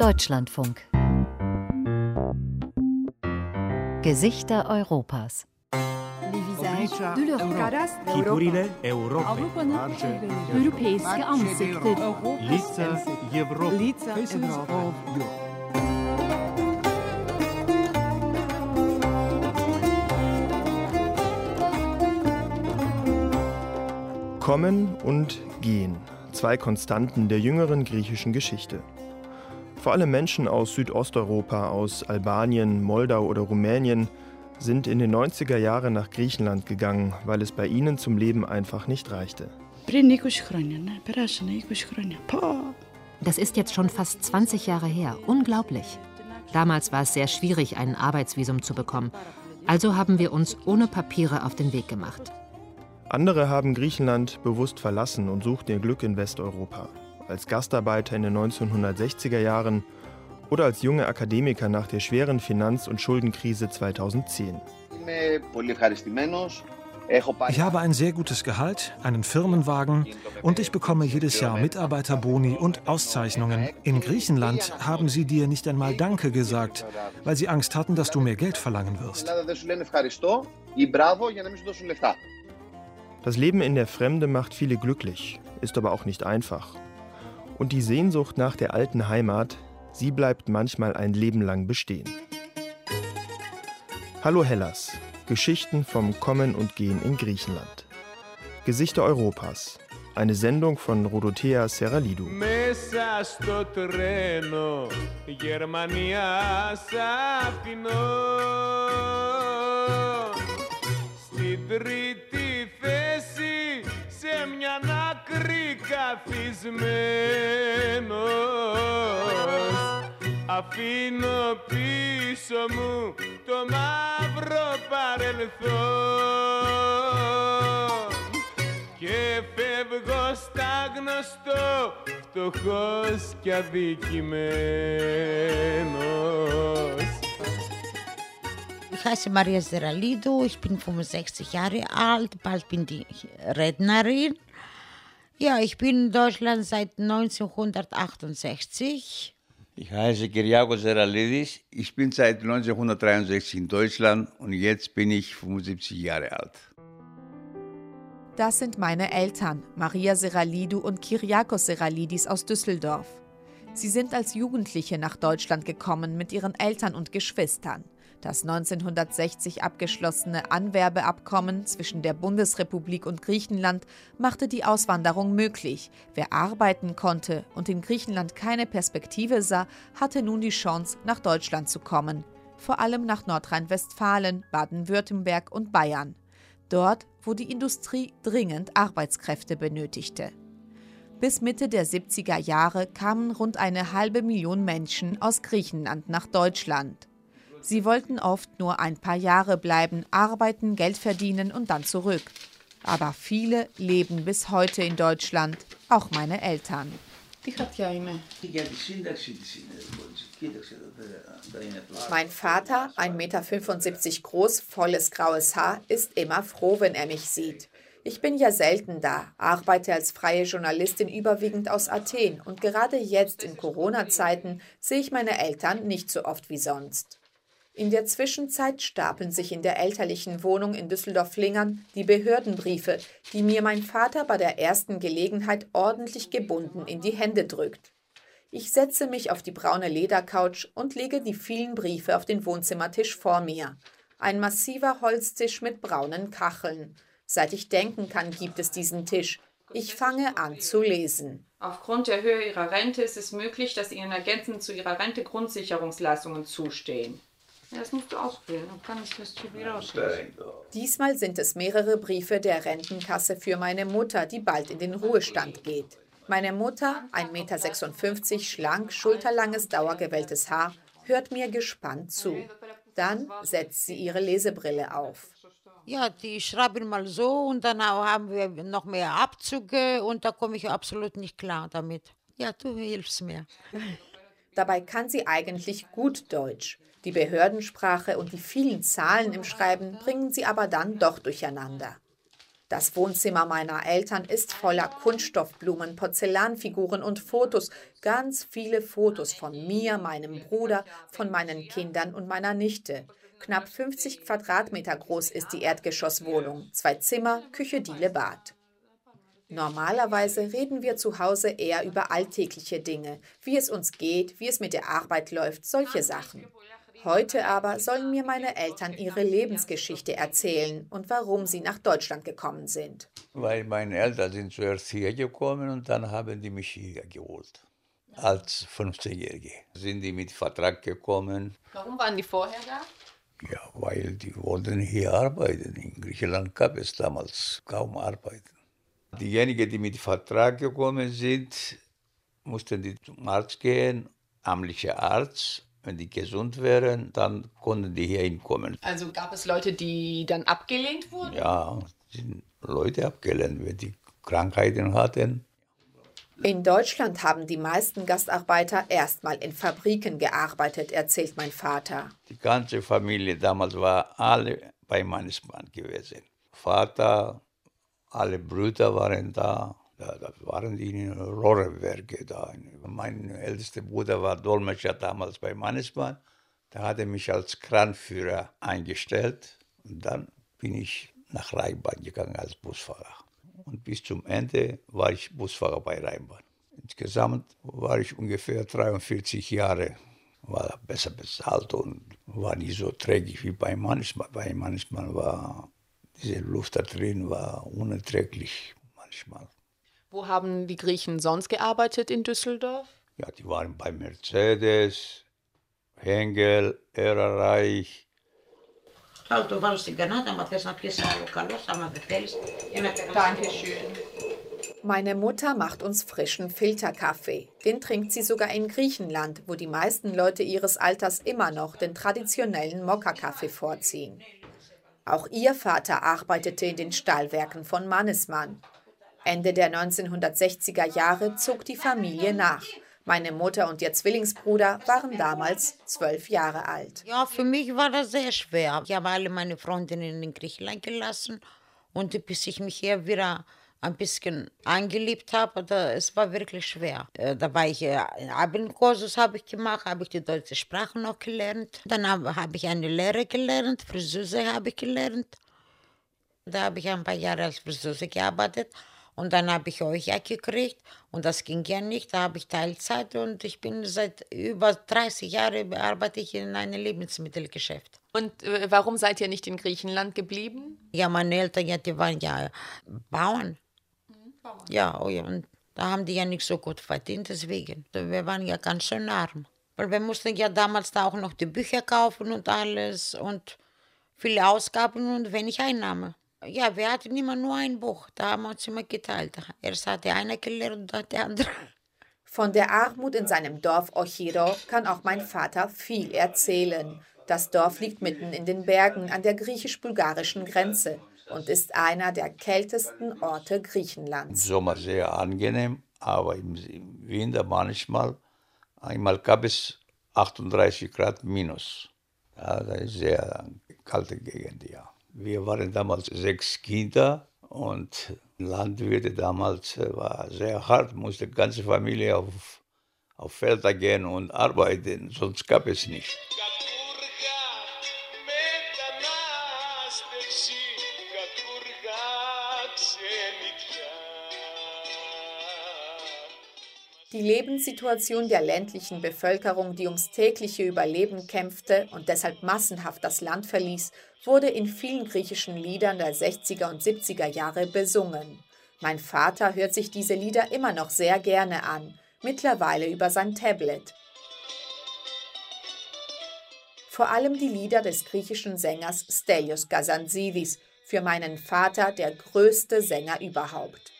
Deutschlandfunk. Gesichter Europas. Chipurile Europei. Europejskie ansikter. Lica Europy. Lica Europy. Kommen und gehen. Zwei Konstanten der jüngeren griechischen Geschichte. Vor allem Menschen aus Südosteuropa, aus Albanien, Moldau oder Rumänien sind in den 90er Jahren nach Griechenland gegangen, weil es bei ihnen zum Leben einfach nicht reichte. Das ist jetzt schon fast 20 Jahre her. Unglaublich. Damals war es sehr schwierig, ein Arbeitsvisum zu bekommen. Also haben wir uns ohne Papiere auf den Weg gemacht. Andere haben Griechenland bewusst verlassen und suchten ihr Glück in Westeuropa. Als Gastarbeiter in den 1960er Jahren oder als junge Akademiker nach der schweren Finanz- und Schuldenkrise 2010. Ich habe ein sehr gutes Gehalt, einen Firmenwagen und ich bekomme jedes Jahr Mitarbeiterboni und Auszeichnungen. In Griechenland haben sie dir nicht einmal Danke gesagt, weil sie Angst hatten, dass du mehr Geld verlangen wirst. Das Leben in der Fremde macht viele glücklich, ist aber auch nicht einfach. Und die Sehnsucht nach der alten Heimat, sie bleibt manchmal ein Leben lang bestehen. Hallo Hellas, Geschichten vom Kommen und Gehen in Griechenland. Gesichter Europas, eine Sendung von Rodothea Serralidou. Καθισμένος Αφήνω πίσω μου το μαύρο παρελθόν. Και φεύγω στα γνωστό φτωχός και αδικημένος. Ich heiße Maria Serralido, ich bin 65 Jahre alt, bald bin ich Rednerin. Ja, ich bin in Deutschland seit 1968. Ich heiße Kyriakos Seralidis. Ich bin seit 1963 in Deutschland und jetzt bin ich 75 Jahre alt. Das sind meine Eltern, Maria Seralidou und Kyriakos Seralidis aus Düsseldorf. Sie sind als Jugendliche nach Deutschland gekommen mit ihren Eltern und Geschwistern. Das 1960 abgeschlossene Anwerbeabkommen zwischen der Bundesrepublik und Griechenland machte die Auswanderung möglich. Wer arbeiten konnte und in Griechenland keine Perspektive sah, hatte nun die Chance, nach Deutschland zu kommen. Vor allem nach Nordrhein-Westfalen, Baden-Württemberg und Bayern. Dort, wo die Industrie dringend Arbeitskräfte benötigte. Bis Mitte der 70er Jahre kamen rund eine halbe Million Menschen aus Griechenland nach Deutschland. Sie wollten oft nur ein paar Jahre bleiben, arbeiten, Geld verdienen und dann zurück. Aber viele leben bis heute in Deutschland, auch meine Eltern. Mein Vater, 1,75 Meter groß, volles graues Haar, ist immer froh, wenn er mich sieht. Ich bin ja selten da, arbeite als freie Journalistin überwiegend aus Athen und gerade jetzt in Corona-Zeiten sehe ich meine Eltern nicht so oft wie sonst. In der Zwischenzeit stapeln sich in der elterlichen Wohnung in Düsseldorf-Lingern die Behördenbriefe, die mir mein Vater bei der ersten Gelegenheit ordentlich gebunden in die Hände drückt. Ich setze mich auf die braune Ledercouch und lege die vielen Briefe auf den Wohnzimmertisch vor mir. Ein massiver Holztisch mit braunen Kacheln. Seit ich denken kann, gibt es diesen Tisch. Ich fange an zu lesen. Aufgrund der Höhe Ihrer Rente ist es möglich, dass Ihnen ergänzend zu Ihrer Rente Grundsicherungsleistungen zustehen. Ja, das musst du ausfüllen, dann kann ich das wieder auslösen. Diesmal sind es mehrere Briefe der Rentenkasse für meine Mutter, die bald in den Ruhestand geht. Meine Mutter, 1,56 Meter, schlank, schulterlanges, dauergewelltes Haar, hört mir gespannt zu. Dann setzt sie ihre Lesebrille auf. Ja, die schreiben mal so und dann haben wir noch mehr Abzüge und da komme ich absolut nicht klar damit. Ja, du hilfst mir. Dabei kann sie eigentlich gut Deutsch. Die Behördensprache und die vielen Zahlen im Schreiben bringen sie aber dann doch durcheinander. Das Wohnzimmer meiner Eltern ist voller Kunststoffblumen, Porzellanfiguren und Fotos. Ganz viele Fotos von mir, meinem Bruder, von meinen Kindern und meiner Nichte. Knapp 50 Quadratmeter groß ist die Erdgeschosswohnung. Zwei Zimmer, Küche, Diele, Bad. Normalerweise reden wir zu Hause eher über alltägliche Dinge, wie es uns geht, wie es mit der Arbeit läuft, solche Sachen. Heute aber sollen mir meine Eltern ihre Lebensgeschichte erzählen und warum sie nach Deutschland gekommen sind. Weil meine Eltern sind zuerst hier gekommen und dann haben die mich hier geholt. Als 15-Jährige sind die mit Vertrag gekommen. Warum waren die vorher da? Ja, weil die wollten hier arbeiten. In Griechenland gab es damals kaum Arbeiten. Diejenigen, die mit Vertrag gekommen sind, mussten die zum Arzt gehen, amtlicher Arzt. Wenn die gesund wären, dann konnten die hier hinkommen. Also gab es Leute, die dann abgelehnt wurden? Ja, sind Leute abgelehnt, wenn die Krankheiten hatten. In Deutschland haben die meisten Gastarbeiter erstmal in Fabriken gearbeitet, erzählt mein Vater. Die ganze Familie damals war alle bei Mannesmann gewesen. Vater, alle Brüder waren da. Da, da waren die Rohrwerke da. Mein ältester Bruder war Dolmetscher damals bei Mannesmann. Da hat er mich als Kranführer eingestellt. Und dann bin ich nach Rheinbahn gegangen als Busfahrer. Und bis zum Ende war ich Busfahrer bei Rheinbahn. Insgesamt war ich ungefähr 43 Jahre. War besser bezahlt und war nicht so trägig wie bei Mannesmann. Bei Mannesmann war diese Luft da drin war unerträglich manchmal. Wo haben die Griechen sonst gearbeitet in Düsseldorf? Ja, die waren bei Mercedes, Henkel, Ehrenreich. Dankeschön. Meine Mutter macht uns frischen Filterkaffee. Den trinkt sie sogar in Griechenland, wo die meisten Leute ihres Alters immer noch den traditionellen Mokka-Kaffee vorziehen. Auch ihr Vater arbeitete in den Stahlwerken von Mannesmann. Ende der 1960er Jahre zog die Familie nach. Meine Mutter und ihr Zwillingsbruder waren damals zwölf Jahre alt. Ja, für mich war das sehr schwer. Ich habe alle meine Freundinnen in Griechenland gelassen und bis ich mich hier wieder ein bisschen eingelebt habe, da, es war wirklich schwer. Äh, Da war ich, äh, Abendkursus habe ich gemacht, habe ich die deutsche Sprache noch gelernt. Dann habe habe ich eine Lehre gelernt, Friseuse habe ich gelernt. Da habe ich ein paar Jahre als Friseuse gearbeitet. Und dann habe ich euch ja gekriegt und das ging ja nicht. Da habe ich Teilzeit und ich bin seit über 30 Jahren arbeite ich in einem Lebensmittelgeschäft. Und äh, warum seid ihr nicht in Griechenland geblieben? Ja, meine Eltern, ja, die waren ja Bauern. Ja, oh ja, und da haben die ja nicht so gut verdient, deswegen. Wir waren ja ganz schön arm. Weil wir mussten ja damals da auch noch die Bücher kaufen und alles und viele Ausgaben und wenig Einnahme. Ja, wir hatten immer nur ein Buch, da haben wir uns immer geteilt. Erst hat der eine gelernt und dann der andere. Von der Armut in seinem Dorf Ochiro kann auch mein Vater viel erzählen. Das Dorf liegt mitten in den Bergen an der griechisch-bulgarischen Grenze und ist einer der kältesten Orte Im Griechenlands. Sommer sehr angenehm, aber im, im Winter manchmal, einmal gab es 38 Grad minus. Ja, das ist sehr kalte Gegend, ja. Wir waren damals sechs Kinder und Landwirte damals äh, war sehr hart, musste die ganze Familie auf, auf Felder gehen und arbeiten, sonst gab es nicht. Die Lebenssituation der ländlichen Bevölkerung, die ums tägliche Überleben kämpfte und deshalb massenhaft das Land verließ, wurde in vielen griechischen Liedern der 60er und 70er Jahre besungen. Mein Vater hört sich diese Lieder immer noch sehr gerne an, mittlerweile über sein Tablet. Vor allem die Lieder des griechischen Sängers Stelios Kazantzidis, für meinen Vater der größte Sänger überhaupt.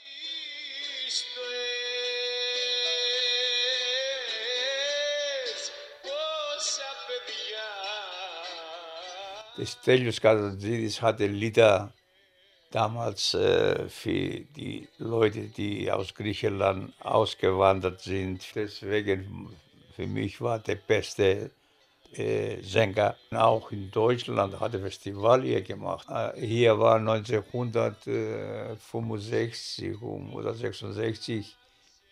Der Stelios Kazantzidis hatte Lieder damals äh, für die Leute, die aus Griechenland ausgewandert sind. Deswegen für mich war der beste äh, Sänger. Auch in Deutschland hat er Festival hier gemacht. Äh, hier war 1965 oder 66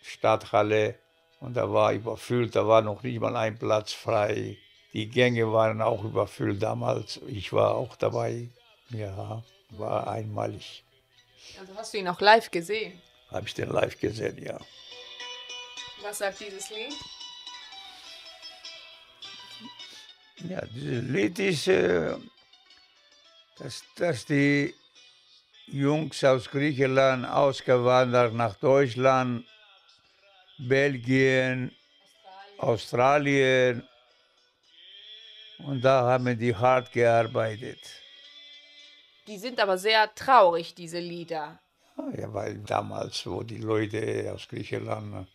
Stadthalle und da war überfüllt, da war noch nicht mal ein Platz frei. Die Gänge waren auch überfüllt damals. Ich war auch dabei. Ja, war einmalig. Also hast du ihn auch live gesehen? Habe ich den live gesehen, ja. Was sagt dieses Lied? Ja, dieses Lied ist, äh, dass, dass die Jungs aus Griechenland ausgewandert nach Deutschland, Belgien, Australien. Und da haben die hart gearbeitet. Die sind aber sehr traurig, diese Lieder. Ja, weil damals, wo die Leute aus Griechenland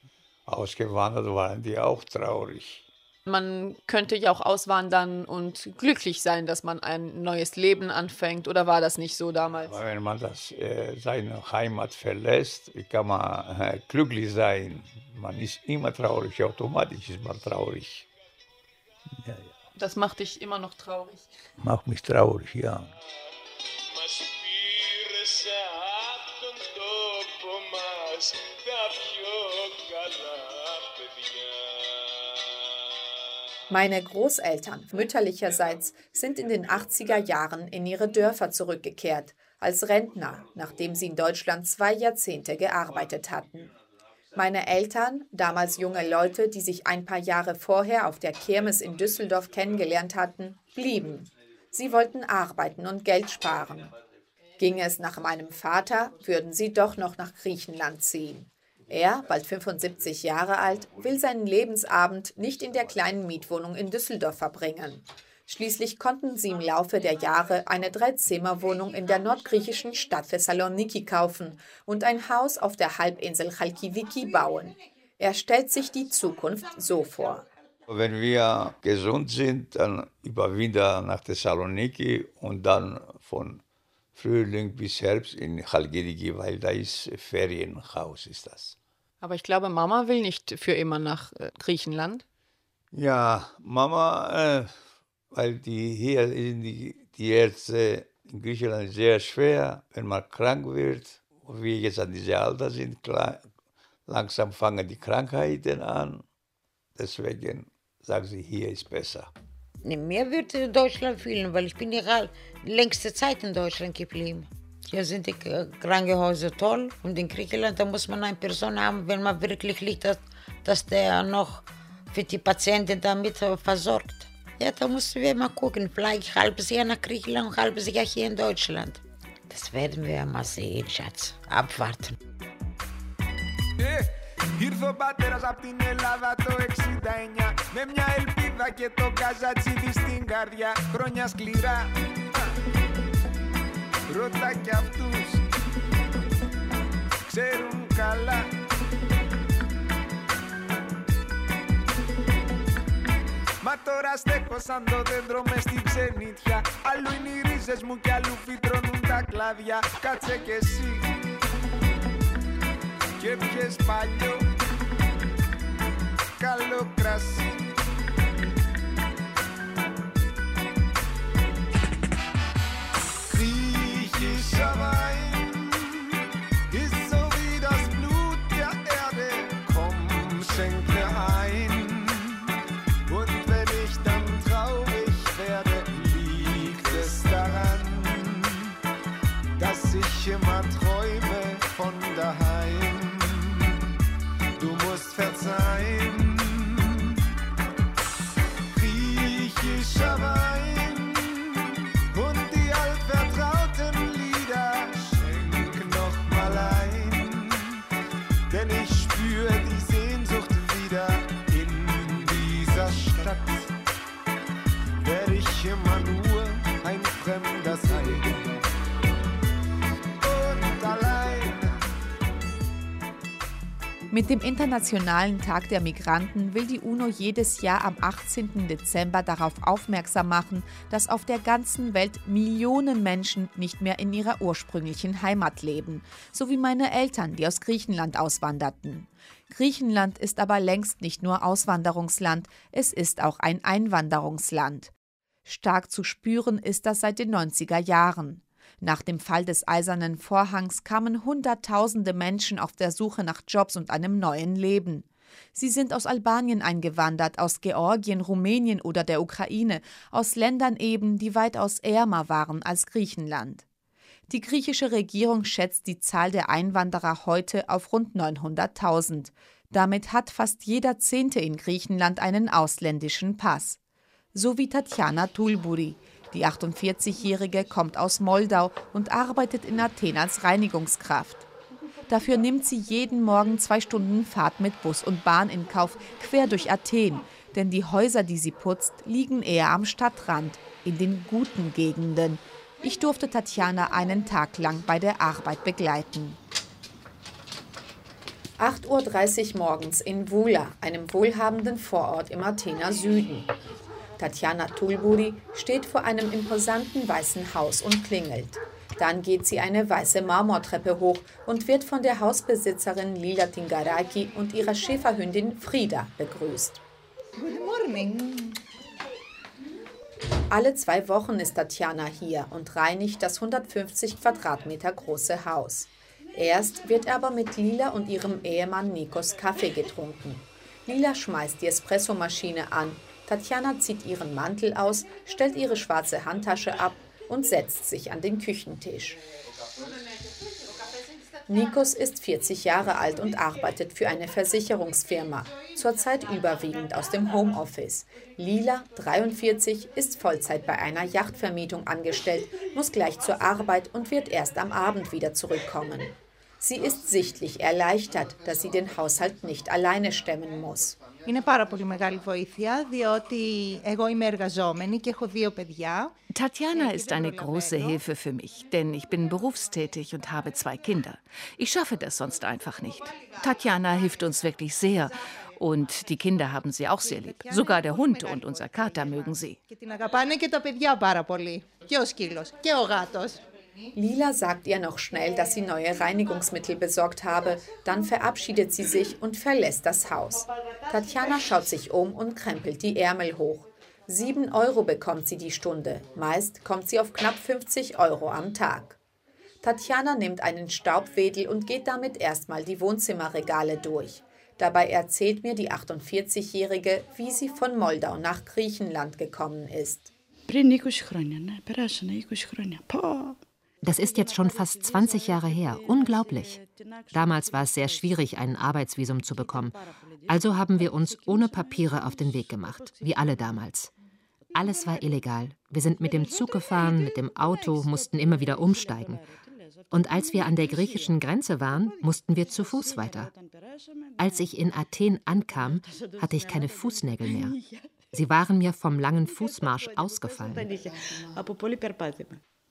ausgewandert waren, die auch traurig. Man könnte ja auch auswandern und glücklich sein, dass man ein neues Leben anfängt. Oder war das nicht so damals? Aber wenn man das, äh, seine Heimat verlässt, kann man äh, glücklich sein. Man ist immer traurig, automatisch ist man traurig. Ja, ja. Das macht dich immer noch traurig? Macht mich traurig, ja. Meine Großeltern mütterlicherseits sind in den 80er Jahren in ihre Dörfer zurückgekehrt, als Rentner, nachdem sie in Deutschland zwei Jahrzehnte gearbeitet hatten. Meine Eltern, damals junge Leute, die sich ein paar Jahre vorher auf der Kirmes in Düsseldorf kennengelernt hatten, blieben. Sie wollten arbeiten und Geld sparen. Ging es nach meinem Vater, würden sie doch noch nach Griechenland ziehen. Er, bald 75 Jahre alt, will seinen Lebensabend nicht in der kleinen Mietwohnung in Düsseldorf verbringen. Schließlich konnten sie im Laufe der Jahre eine Dreizimmerwohnung in der nordgriechischen Stadt Thessaloniki kaufen und ein Haus auf der Halbinsel Chalkidiki bauen. Er stellt sich die Zukunft so vor. Wenn wir gesund sind, dann überwintern nach Thessaloniki und dann von Frühling bis Herbst in Chalkidiki, weil da ist Ferienhaus ist das. Aber ich glaube, Mama will nicht für immer nach äh, Griechenland. Ja, Mama, äh, weil die hier die, die Ärzte in Griechenland sehr schwer, wenn man krank wird. Und wir jetzt an diesem Alter sind, klar, langsam fangen die Krankheiten an. Deswegen sagen sie, hier ist besser. Mir würde Deutschland fühlen, weil ich bin ja längste Zeit in Deutschland geblieben. Hier sind die Krankenhäuser toll und in Griechenland, da muss man eine Person haben, wenn man wirklich liegt, dass, dass der noch für die Patienten damit versorgt. Ja, da müssen wir mal gucken, vielleicht halbes Jahr nach Griechenland und halbes Jahr hier in Deutschland. Das werden wir mal sehen, Schatz. Abwarten. Yeah. Ήρθε ο πατέρας απ' την Ελλάδα το 69 Με μια ελπίδα και το καζατσίδι στην καρδιά Χρόνια σκληρά Ρώτα κι αυτούς Ξέρουν καλά Μα τώρα στέκω σαν το δέντρο μες στην ξενίτια Αλλού είναι οι ρίζες μου κι αλλού φυτρώνουν τα κλάδια Κάτσε κι εσύ και πιες παλιό. Καλό κρασί Mit dem Internationalen Tag der Migranten will die UNO jedes Jahr am 18. Dezember darauf aufmerksam machen, dass auf der ganzen Welt Millionen Menschen nicht mehr in ihrer ursprünglichen Heimat leben, so wie meine Eltern, die aus Griechenland auswanderten. Griechenland ist aber längst nicht nur Auswanderungsland, es ist auch ein Einwanderungsland. Stark zu spüren ist das seit den 90er Jahren. Nach dem Fall des Eisernen Vorhangs kamen Hunderttausende Menschen auf der Suche nach Jobs und einem neuen Leben. Sie sind aus Albanien eingewandert, aus Georgien, Rumänien oder der Ukraine, aus Ländern eben, die weitaus ärmer waren als Griechenland. Die griechische Regierung schätzt die Zahl der Einwanderer heute auf rund 900.000. Damit hat fast jeder Zehnte in Griechenland einen ausländischen Pass. So wie Tatjana Tulburi. Die 48-Jährige kommt aus Moldau und arbeitet in Athen als Reinigungskraft. Dafür nimmt sie jeden Morgen zwei Stunden Fahrt mit Bus und Bahn in Kauf quer durch Athen, denn die Häuser, die sie putzt, liegen eher am Stadtrand, in den guten Gegenden. Ich durfte Tatjana einen Tag lang bei der Arbeit begleiten. 8.30 Uhr morgens in Vula, einem wohlhabenden Vorort im Athener Süden. Tatjana Tulburi steht vor einem imposanten weißen Haus und klingelt. Dann geht sie eine weiße Marmortreppe hoch und wird von der Hausbesitzerin Lila Tingaraki und ihrer Schäferhündin Frida begrüßt. Good morning. Alle zwei Wochen ist Tatjana hier und reinigt das 150 Quadratmeter große Haus. Erst wird aber mit Lila und ihrem Ehemann Nikos Kaffee getrunken. Lila schmeißt die Espressomaschine an Tatjana zieht ihren Mantel aus, stellt ihre schwarze Handtasche ab und setzt sich an den Küchentisch. Nikos ist 40 Jahre alt und arbeitet für eine Versicherungsfirma, zurzeit überwiegend aus dem Homeoffice. Lila, 43, ist Vollzeit bei einer Yachtvermietung angestellt, muss gleich zur Arbeit und wird erst am Abend wieder zurückkommen. Sie ist sichtlich erleichtert, dass sie den Haushalt nicht alleine stemmen muss. Είναι πάρα πολύ μεγάλη βοήθεια, διότι εγώ είμαι εργαζόμενη και έχω δύο παιδιά. Tatjana ist eine große Hilfe für mich, denn ich bin berufstätig und habe zwei Kinder. Ich schaffe das sonst einfach nicht. Tatjana hilft uns wirklich sehr und die Kinder haben sie auch sehr lieb. Sogar der Hund und unser Kater mögen sie. Και την αγαπάνε και τα παιδιά πάρα πολύ. Και ο σκύλος και ο γάτος. Lila sagt ihr noch schnell, dass sie neue Reinigungsmittel besorgt habe. Dann verabschiedet sie sich und verlässt das Haus. Tatjana schaut sich um und krempelt die Ärmel hoch. Sieben Euro bekommt sie die Stunde. Meist kommt sie auf knapp 50 Euro am Tag. Tatjana nimmt einen Staubwedel und geht damit erstmal die Wohnzimmerregale durch. Dabei erzählt mir die 48-Jährige, wie sie von Moldau nach Griechenland gekommen ist. Das ist jetzt schon fast 20 Jahre her. Unglaublich. Damals war es sehr schwierig, ein Arbeitsvisum zu bekommen. Also haben wir uns ohne Papiere auf den Weg gemacht, wie alle damals. Alles war illegal. Wir sind mit dem Zug gefahren, mit dem Auto, mussten immer wieder umsteigen. Und als wir an der griechischen Grenze waren, mussten wir zu Fuß weiter. Als ich in Athen ankam, hatte ich keine Fußnägel mehr. Sie waren mir vom langen Fußmarsch ausgefallen.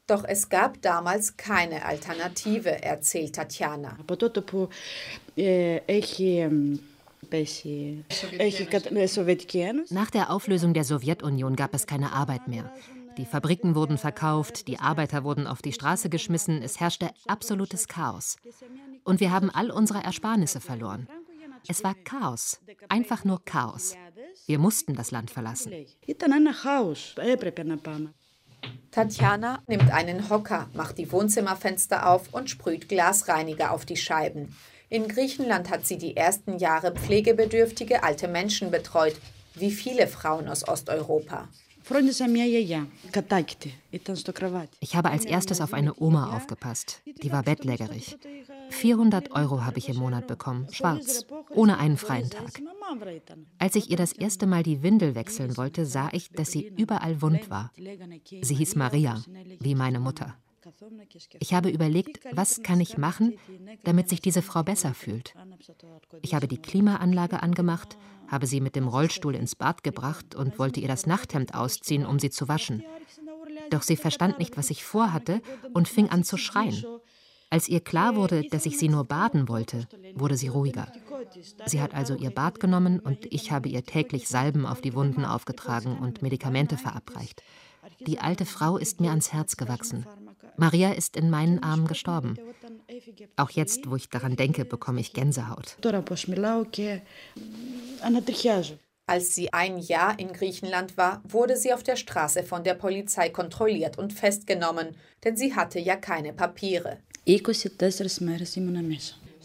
Doch es gab damals keine Alternative, erzählt Tatjana. Nach der Auflösung der Sowjetunion gab es keine Arbeit mehr. Die Fabriken wurden verkauft, die Arbeiter wurden auf die Straße geschmissen, es herrschte absolutes Chaos. Und wir haben all unsere Ersparnisse verloren. Es war Chaos, einfach nur Chaos. Wir mussten das Land verlassen. Tatjana nimmt einen Hocker, macht die Wohnzimmerfenster auf und sprüht Glasreiniger auf die Scheiben. In Griechenland hat sie die ersten Jahre pflegebedürftige alte Menschen betreut, wie viele Frauen aus Osteuropa. Ich habe als erstes auf eine Oma aufgepasst. Die war bettlägerig. 400 Euro habe ich im Monat bekommen, schwarz, ohne einen freien Tag. Als ich ihr das erste Mal die Windel wechseln wollte, sah ich, dass sie überall wund war. Sie hieß Maria, wie meine Mutter. Ich habe überlegt, was kann ich machen, damit sich diese Frau besser fühlt. Ich habe die Klimaanlage angemacht, habe sie mit dem Rollstuhl ins Bad gebracht und wollte ihr das Nachthemd ausziehen, um sie zu waschen. Doch sie verstand nicht, was ich vorhatte und fing an zu schreien. Als ihr klar wurde, dass ich sie nur baden wollte, wurde sie ruhiger. Sie hat also ihr Bad genommen und ich habe ihr täglich Salben auf die Wunden aufgetragen und Medikamente verabreicht. Die alte Frau ist mir ans Herz gewachsen. Maria ist in meinen Armen gestorben. Auch jetzt, wo ich daran denke, bekomme ich Gänsehaut. Als sie ein Jahr in Griechenland war, wurde sie auf der Straße von der Polizei kontrolliert und festgenommen, denn sie hatte ja keine Papiere.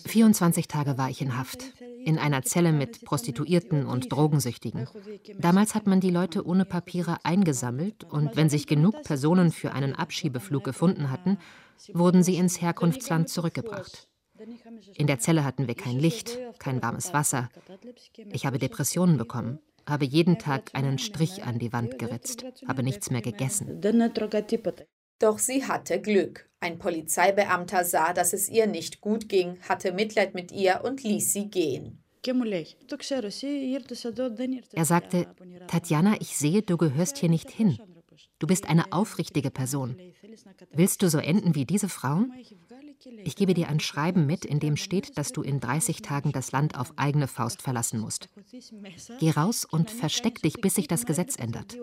24 Tage war ich in Haft, in einer Zelle mit Prostituierten und Drogensüchtigen. Damals hat man die Leute ohne Papiere eingesammelt und wenn sich genug Personen für einen Abschiebeflug gefunden hatten, wurden sie ins Herkunftsland zurückgebracht. In der Zelle hatten wir kein Licht, kein warmes Wasser. Ich habe Depressionen bekommen, habe jeden Tag einen Strich an die Wand geritzt, habe nichts mehr gegessen. Doch sie hatte Glück. Ein Polizeibeamter sah, dass es ihr nicht gut ging, hatte Mitleid mit ihr und ließ sie gehen. Er sagte, Tatjana, ich sehe, du gehörst hier nicht hin. Du bist eine aufrichtige Person. Willst du so enden wie diese Frauen? Ich gebe dir ein Schreiben mit, in dem steht, dass du in 30 Tagen das Land auf eigene Faust verlassen musst. Geh raus und versteck dich, bis sich das Gesetz ändert.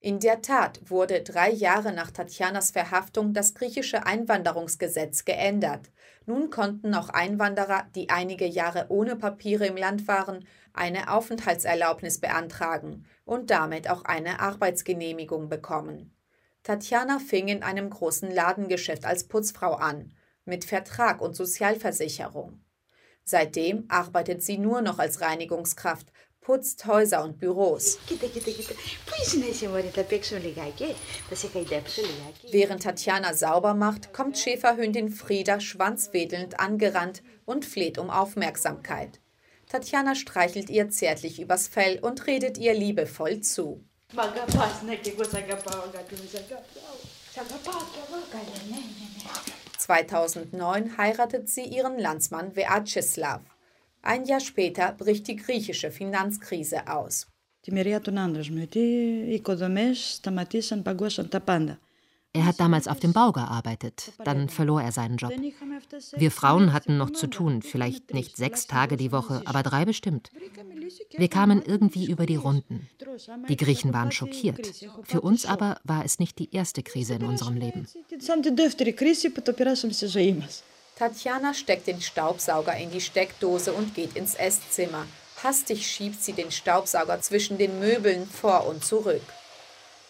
In der Tat wurde drei Jahre nach Tatjanas Verhaftung das griechische Einwanderungsgesetz geändert. Nun konnten auch Einwanderer, die einige Jahre ohne Papiere im Land waren, eine Aufenthaltserlaubnis beantragen und damit auch eine Arbeitsgenehmigung bekommen. Tatjana fing in einem großen Ladengeschäft als Putzfrau an, mit Vertrag und Sozialversicherung. Seitdem arbeitet sie nur noch als Reinigungskraft, putzt Häuser und Büros. Während Tatjana sauber macht, kommt Schäferhündin Frieda schwanzwedelnd angerannt und fleht um Aufmerksamkeit. Tatjana streichelt ihr zärtlich übers Fell und redet ihr liebevoll zu. Μ' αγαπάς, ναι, και εγώ σ' αγαπάω, αγάπη μου, σ' αγαπάω. Σ' αγαπάω κι εγώ, καλέ, ναι, ναι, ναι. 2009 heiratet sie ihren Landsmann Vyacheslav. Ein Jahr später bricht die griechische Finanzkrise aus. Τη μοιραία των άντρας μου, γιατί οι οικοδομές σταματήσαν, παγκώσαν τα πάντα. Er hat damals auf dem Bau gearbeitet, dann verlor er seinen Job. Wir Frauen hatten noch zu tun, vielleicht nicht sechs Tage die Woche, aber drei bestimmt. Wir kamen irgendwie über die Runden. Die Griechen waren schockiert. Für uns aber war es nicht die erste Krise in unserem Leben. Tatjana steckt den Staubsauger in die Steckdose und geht ins Esszimmer. Hastig schiebt sie den Staubsauger zwischen den Möbeln vor und zurück.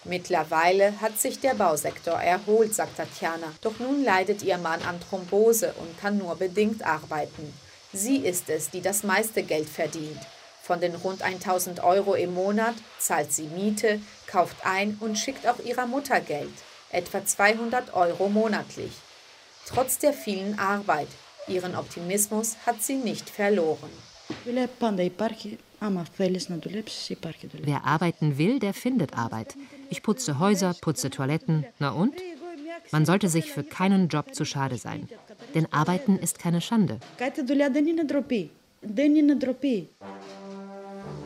Mittlerweile hat sich der Bausektor erholt, sagt Tatjana. Doch nun leidet ihr Mann an Thrombose und kann nur bedingt arbeiten. Sie ist es, die das meiste Geld verdient. Von den rund 1000 Euro im Monat zahlt sie Miete, kauft ein und schickt auch ihrer Mutter Geld, etwa 200 Euro monatlich. Trotz der vielen Arbeit, ihren Optimismus hat sie nicht verloren. Wer arbeiten will, der findet Arbeit. Ich putze Häuser, putze Toiletten. Na und? Man sollte sich für keinen Job zu schade sein. Denn Arbeiten ist keine Schande.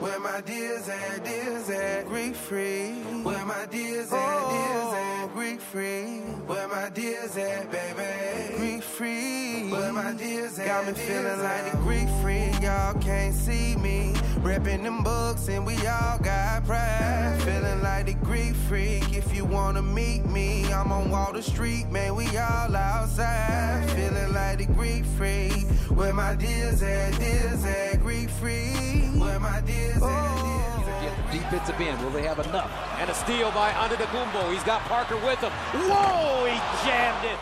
Where my dears at, dears at, Greek free. Where my dears at, oh. dears at, Greek free. Where my dears at, baby, Greek free. Where my dears at, got me feeling like the Greek free. Y'all can't see me, repping them books and we all got pride. Feeling like the Greek freak. If you wanna meet me, I'm on Water Street, man. We all outside. Feeling like the Greek freak. Where my dears at, dears at, Greek free. Where my dears Deep hits a. Will they have enough? And a steal by Antetokounmpo. He's got Parker with him. Whoa! He jammed it.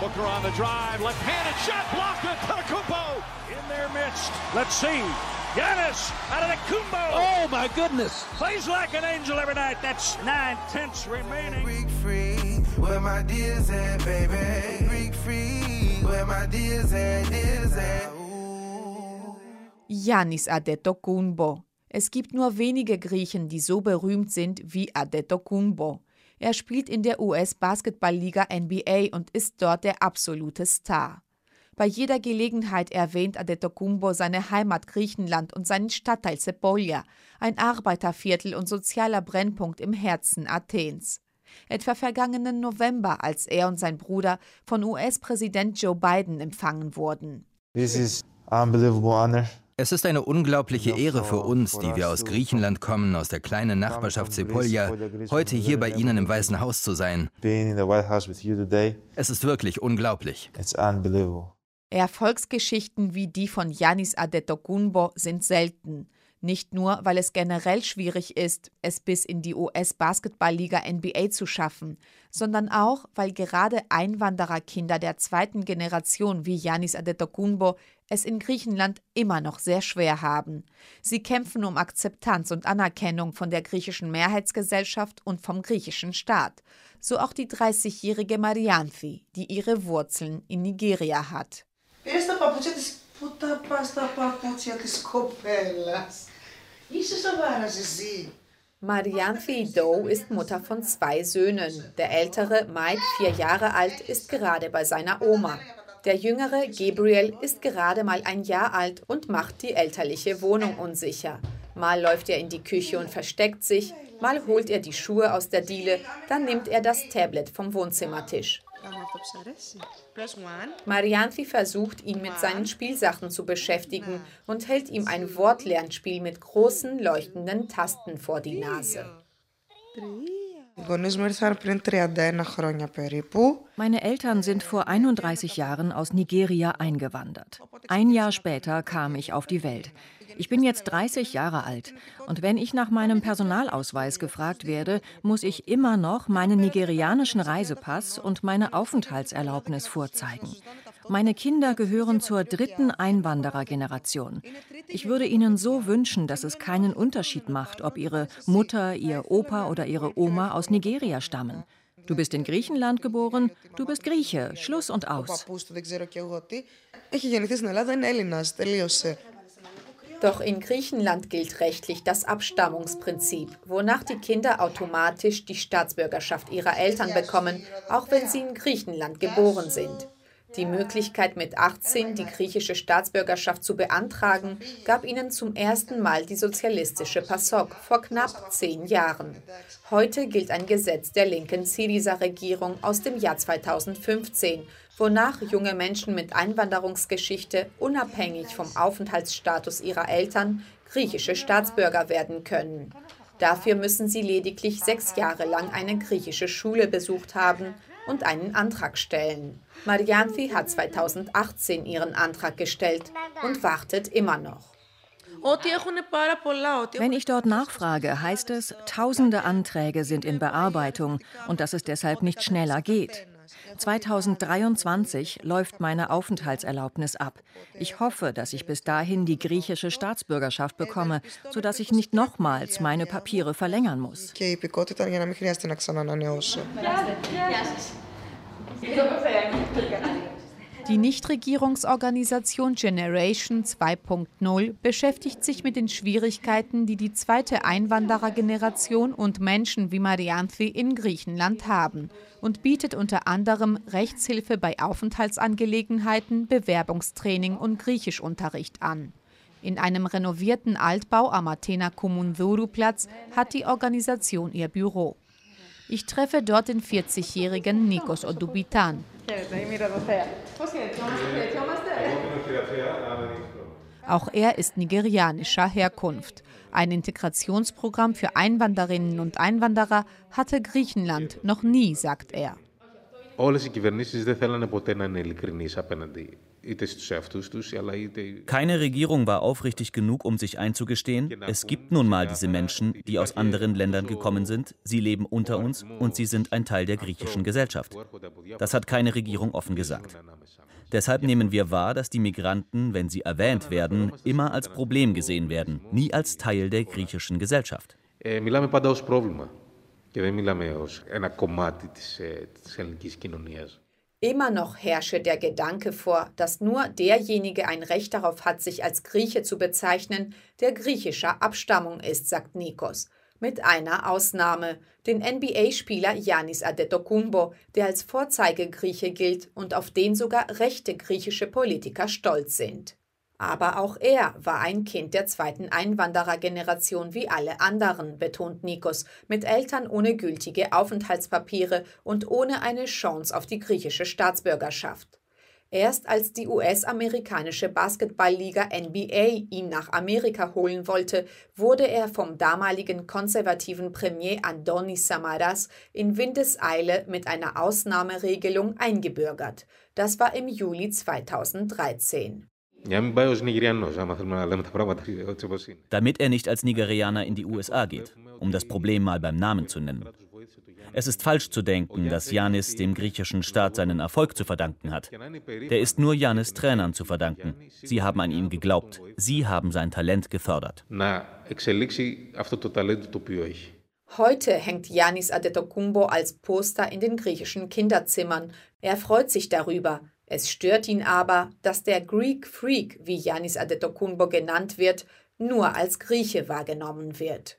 Booker on the drive. Left-handed shot blocked. Antetokounmpo in their midst. Let's see. Giannis out of the Kumbo. Oh my goodness! Plays like an angel every night. That's nine tenths remaining. Greek free, where my dears at, baby. Greek free, where my dears at, dears at. Yanis Adetokounmpo. Es gibt nur wenige Griechen, die so berühmt sind wie Adetokounmpo. Er spielt in der US-Basketballliga NBA und ist dort der absolute Star. Bei jeder Gelegenheit erwähnt Adetokounmpo seine Heimat Griechenland und seinen Stadtteil Sepolia, ein Arbeiterviertel und sozialer Brennpunkt im Herzen Athens. etwa vergangenen November, als er und sein Bruder von US-Präsident Joe Biden empfangen wurden. This is unbelievable honor. Es ist eine unglaubliche Ehre für uns, die wir aus Griechenland kommen, aus der kleinen Nachbarschaft Sepolja, heute hier bei Ihnen im Weißen Haus zu sein. Es ist wirklich unglaublich. Erfolgsgeschichten wie die von Yanis Adetokunbo sind selten. Nicht nur, weil es generell schwierig ist, es bis in die US-Basketballliga NBA zu schaffen, sondern auch, weil gerade Einwandererkinder der zweiten Generation wie Yanis Adetokunbo es in Griechenland immer noch sehr schwer haben. Sie kämpfen um Akzeptanz und Anerkennung von der griechischen Mehrheitsgesellschaft und vom griechischen Staat. So auch die 30-jährige Marianthi, die ihre Wurzeln in Nigeria hat. Πού τα πας τα παπούτσια της κοπέλας. Είσαι σοβαρά εσύ. Marianthi Doe ist Mutter von zwei Söhnen. Der ältere, Mike, vier Jahre alt, ist gerade bei seiner Oma. Der jüngere, Gabriel, ist gerade mal ein Jahr alt und macht die elterliche Wohnung unsicher. Mal läuft er in die Küche und versteckt sich, mal holt er die Schuhe aus der Diele, dann nimmt er das Tablet vom Wohnzimmertisch. Marianthi versucht, ihn mit seinen Spielsachen zu beschäftigen und hält ihm ein Wortlernspiel mit großen leuchtenden Tasten vor die Nase. Meine Eltern sind vor 31 Jahren aus Nigeria eingewandert. Ein Jahr später kam ich auf die Welt. Ich bin jetzt 30 Jahre alt und wenn ich nach meinem Personalausweis gefragt werde, muss ich immer noch meinen nigerianischen Reisepass und meine Aufenthaltserlaubnis vorzeigen. Meine Kinder gehören zur dritten Einwanderergeneration. Ich würde ihnen so wünschen, dass es keinen Unterschied macht, ob ihre Mutter, ihr Opa oder ihre Oma aus Nigeria stammen. Du bist in Griechenland geboren, du bist Grieche. Schluss und aus. Doch in Griechenland gilt rechtlich das Abstammungsprinzip, wonach die Kinder automatisch die Staatsbürgerschaft ihrer Eltern bekommen, auch wenn sie in Griechenland geboren sind. Die Möglichkeit, mit 18 die griechische Staatsbürgerschaft zu beantragen, gab ihnen zum ersten Mal die sozialistische PASOK vor knapp zehn Jahren. Heute gilt ein Gesetz der linken Syriza-Regierung aus dem Jahr 2015, wonach junge Menschen mit Einwanderungsgeschichte unabhängig vom Aufenthaltsstatus ihrer Eltern griechische Staatsbürger werden können. Dafür müssen sie lediglich sechs Jahre lang eine griechische Schule besucht haben und einen Antrag stellen. Marianthi hat 2018 ihren Antrag gestellt und wartet immer noch. Wenn ich dort nachfrage, heißt es, tausende Anträge sind in Bearbeitung und dass es deshalb nicht schneller geht. 2023 läuft meine Aufenthaltserlaubnis ab. Ich hoffe, dass ich bis dahin die griechische Staatsbürgerschaft bekomme, sodass ich nicht nochmals meine Papiere verlängern muss. Die Nichtregierungsorganisation Generation 2.0 beschäftigt sich mit den Schwierigkeiten, die die zweite Einwanderergeneration und Menschen wie Marianthi in Griechenland haben und bietet unter anderem Rechtshilfe bei Aufenthaltsangelegenheiten, Bewerbungstraining und Griechischunterricht an. In einem renovierten Altbau am Athena Komunduru-Platz hat die Organisation ihr Büro. Ich treffe dort den 40-jährigen Nikos Odubitan. Auch er ist nigerianischer Herkunft. Ein Integrationsprogramm für Einwanderinnen und Einwanderer hatte Griechenland noch nie, sagt er. Όλες οι κυβερνήσεις δεν θέλανε ποτέ να είναι ειλικρινείς απέναντι keine Regierung war aufrichtig genug, um sich einzugestehen, es gibt nun mal diese Menschen, die aus anderen Ländern gekommen sind, sie leben unter uns und sie sind ein Teil der griechischen Gesellschaft. Das hat keine Regierung offen gesagt. Deshalb nehmen wir wahr, dass die Migranten, wenn sie erwähnt werden, immer als Problem gesehen werden, nie als Teil der griechischen Gesellschaft. Μιλάμε πάντα ως πρόβλημα και δεν μιλάμε ως ένα κομμάτι της, της ελληνικής κοινωνίας. Immer noch herrsche der Gedanke vor, dass nur derjenige ein Recht darauf hat, sich als Grieche zu bezeichnen, der griechischer Abstammung ist, sagt Nikos. Mit einer Ausnahme, den NBA-Spieler Yanis Adetokounmpo, der als Vorzeigegrieche gilt und auf den sogar rechte griechische Politiker stolz sind. Aber auch er war ein Kind der zweiten Einwanderergeneration wie alle anderen, betont Nikos, mit Eltern ohne gültige Aufenthaltspapiere und ohne eine Chance auf die griechische Staatsbürgerschaft. Erst als die US-amerikanische Basketballliga NBA ihn nach Amerika holen wollte, wurde er vom damaligen konservativen Premier Andonis Samaras in Windeseile mit einer Ausnahmeregelung eingebürgert. Das war im Juli 2013. Damit er nicht als Nigerianer in die USA geht, um das Problem mal beim Namen zu nennen. Es ist falsch zu denken, dass Janis dem griechischen Staat seinen Erfolg zu verdanken hat. Der ist nur Janis Trainern zu verdanken. Sie haben an ihn geglaubt. Sie haben sein Talent gefördert. Heute hängt Yanis Adetokumbo als Poster in den griechischen Kinderzimmern. Er freut sich darüber. Es stört ihn aber, dass der Greek Freak, wie Yanis Adetokumbo genannt wird, nur als Grieche wahrgenommen wird.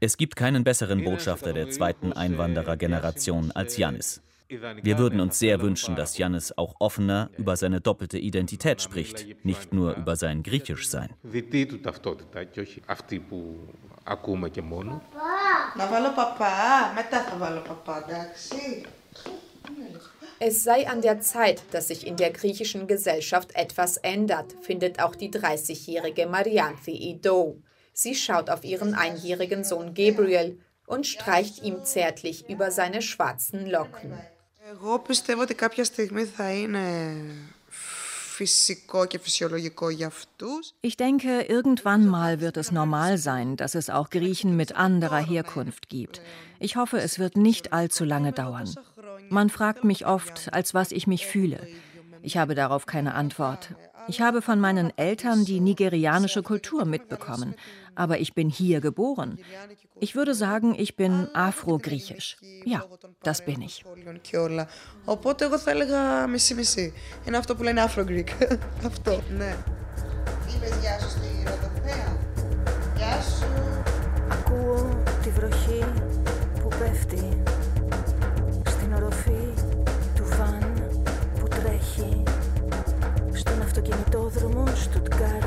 Es gibt keinen besseren Botschafter der zweiten Einwanderergeneration als Janis. Wir würden uns sehr wünschen, dass Jannis auch offener über seine doppelte Identität spricht, nicht nur über sein griechisch sein. Es sei an der Zeit, dass sich in der griechischen Gesellschaft etwas ändert, findet auch die 30-jährige Marianne Ido. Sie schaut auf ihren einjährigen Sohn Gabriel und streicht ihm zärtlich über seine schwarzen Locken. Εγώ πιστεύω ότι κάποια στιγμή θα είναι Ich denke, irgendwann mal wird es normal sein, dass es auch Griechen mit anderer Herkunft gibt. Ich hoffe, es wird nicht allzu lange dauern. Man fragt mich oft, als was ich mich fühle. Ich habe darauf keine Antwort. Ich habe von meinen Eltern die nigerianische Kultur mitbekommen, aber ich bin hier geboren. Ich würde sagen, ich bin afro-griechisch. Ja, das bin ich. Οπότε εγώ θα έλεγα μισή-μισή. Είναι αυτό που λένε Afro-Greek. αυτό, ναι. Είπες γεια σου στη Ροδοθέα. Γεια σου. Ακούω τη βροχή που πέφτει в Штутгарт.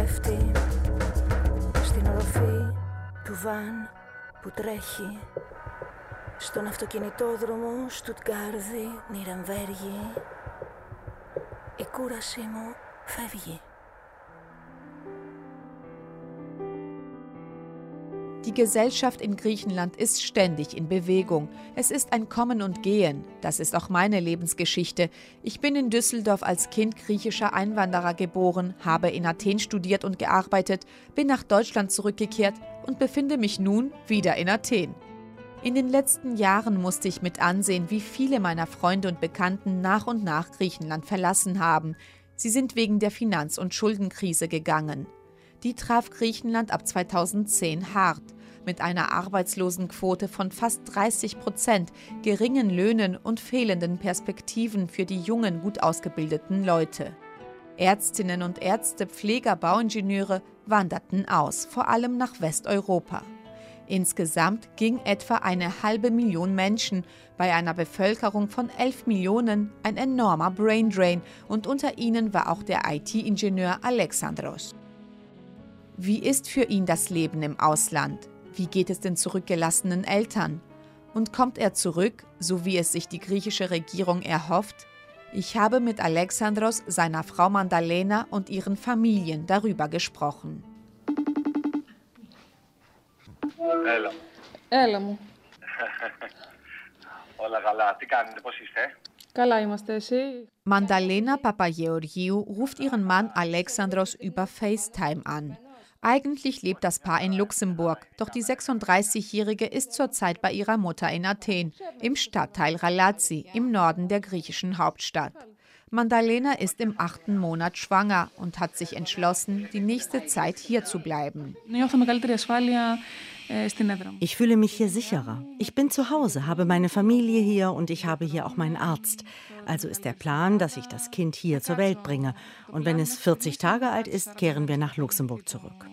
Πέφτει στην οροφή του βαν που τρέχει στον αυτοκινητόδρομο Στουτγκάρδη, Νιρεμβέργη η κούρασή μου φεύγει. Die Gesellschaft in Griechenland ist ständig in Bewegung. Es ist ein Kommen und Gehen. Das ist auch meine Lebensgeschichte. Ich bin in Düsseldorf als Kind griechischer Einwanderer geboren, habe in Athen studiert und gearbeitet, bin nach Deutschland zurückgekehrt und befinde mich nun wieder in Athen. In den letzten Jahren musste ich mit ansehen, wie viele meiner Freunde und Bekannten nach und nach Griechenland verlassen haben. Sie sind wegen der Finanz- und Schuldenkrise gegangen. Die traf Griechenland ab 2010 hart, mit einer Arbeitslosenquote von fast 30 Prozent, geringen Löhnen und fehlenden Perspektiven für die jungen, gut ausgebildeten Leute. Ärztinnen und Ärzte, Pfleger, Bauingenieure wanderten aus, vor allem nach Westeuropa. Insgesamt ging etwa eine halbe Million Menschen bei einer Bevölkerung von 11 Millionen ein enormer Braindrain und unter ihnen war auch der IT-Ingenieur Alexandros. Wie ist für ihn das Leben im Ausland? Wie geht es den zurückgelassenen Eltern? Und kommt er zurück, so wie es sich die griechische Regierung erhofft? Ich habe mit Alexandros, seiner Frau Mandalena und ihren Familien darüber gesprochen. Έλα. Έλα μου. Mandalena Papageorgiou ruft ihren Mann Alexandros über FaceTime an. Eigentlich lebt das Paar in Luxemburg, doch die 36-Jährige ist zurzeit bei ihrer Mutter in Athen, im Stadtteil Ralazi, im Norden der griechischen Hauptstadt. Mandalena ist im achten Monat schwanger und hat sich entschlossen, die nächste Zeit hier zu bleiben. Ich fühle mich hier sicherer. Ich bin zu Hause, habe meine Familie hier und ich habe hier auch meinen Arzt. Also ist der Plan, dass ich das Kind hier zur Welt bringe. Und wenn es 40 Tage alt ist, kehren wir nach Luxemburg zurück.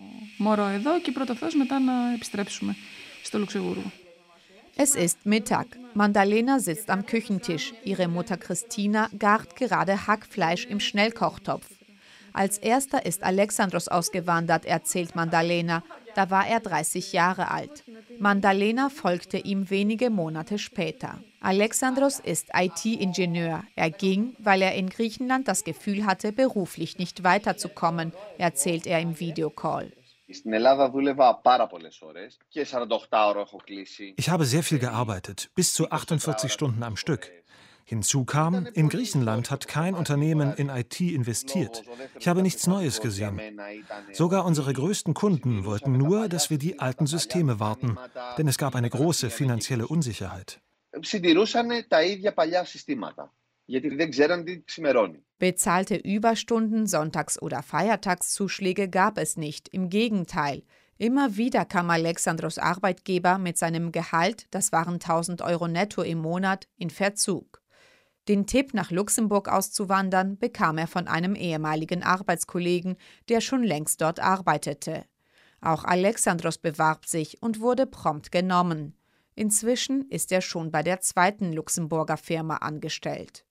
Es ist Mittag. Mandalena sitzt am Küchentisch. Ihre Mutter Christina gart gerade Hackfleisch im Schnellkochtopf. Als erster ist Alexandros ausgewandert, erzählt Mandalena. Da war er 30 Jahre alt. Mandalena folgte ihm wenige Monate später. Alexandros ist IT-Ingenieur. Er ging, weil er in Griechenland das Gefühl hatte, beruflich nicht weiterzukommen, erzählt er im Videocall. Ich habe sehr viel gearbeitet, bis zu 48 Stunden am Stück. Hinzu kam, in Griechenland hat kein Unternehmen in IT investiert. Ich habe nichts Neues gesehen. Sogar unsere größten Kunden wollten nur, dass wir die alten Systeme warten, denn es gab eine große finanzielle Unsicherheit. Bezahlte Überstunden, Sonntags- oder Feiertagszuschläge gab es nicht. Im Gegenteil. Immer wieder kam Alexandros Arbeitgeber mit seinem Gehalt, das waren 1000 Euro netto im Monat, in Verzug. Den Tipp, nach Luxemburg auszuwandern, bekam er von einem ehemaligen Arbeitskollegen, der schon längst dort arbeitete. Auch Alexandros bewarb sich und wurde prompt genommen. Inzwischen ist er schon bei der zweiten Luxemburger Firma angestellt.